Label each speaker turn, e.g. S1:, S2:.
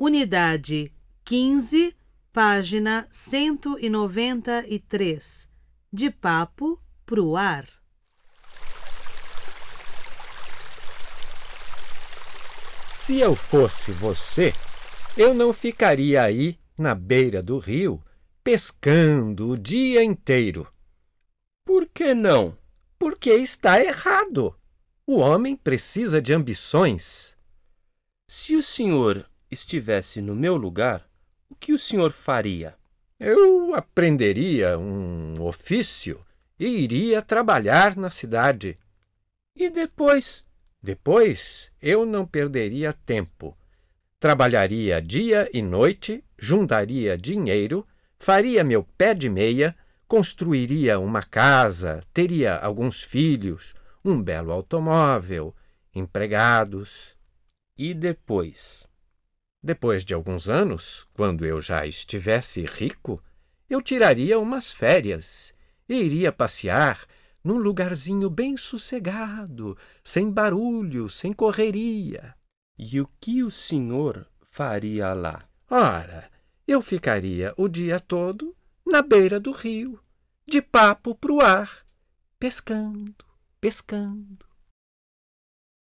S1: unidade 15, página 193. De papo pro ar.
S2: Se eu fosse você, eu não ficaria aí na beira do rio pescando o dia inteiro.
S3: Por que não?
S2: Porque está errado. O homem precisa de ambições.
S3: Se o senhor estivesse no meu lugar, o que o senhor faria?
S2: Eu aprenderia um ofício e iria trabalhar na cidade.
S3: E depois?
S2: Depois eu não perderia tempo. Trabalharia dia e noite, juntaria dinheiro, faria meu pé de meia, construiria uma casa, teria alguns filhos, um belo automóvel, empregados.
S3: E depois?
S2: Depois de alguns anos, quando eu já estivesse rico, eu tiraria umas férias e iria passear num lugarzinho bem sossegado, sem barulho, sem correria.
S3: E o que o senhor faria lá?
S2: Ora, eu ficaria o dia todo na beira do rio, de papo pro ar, pescando, pescando.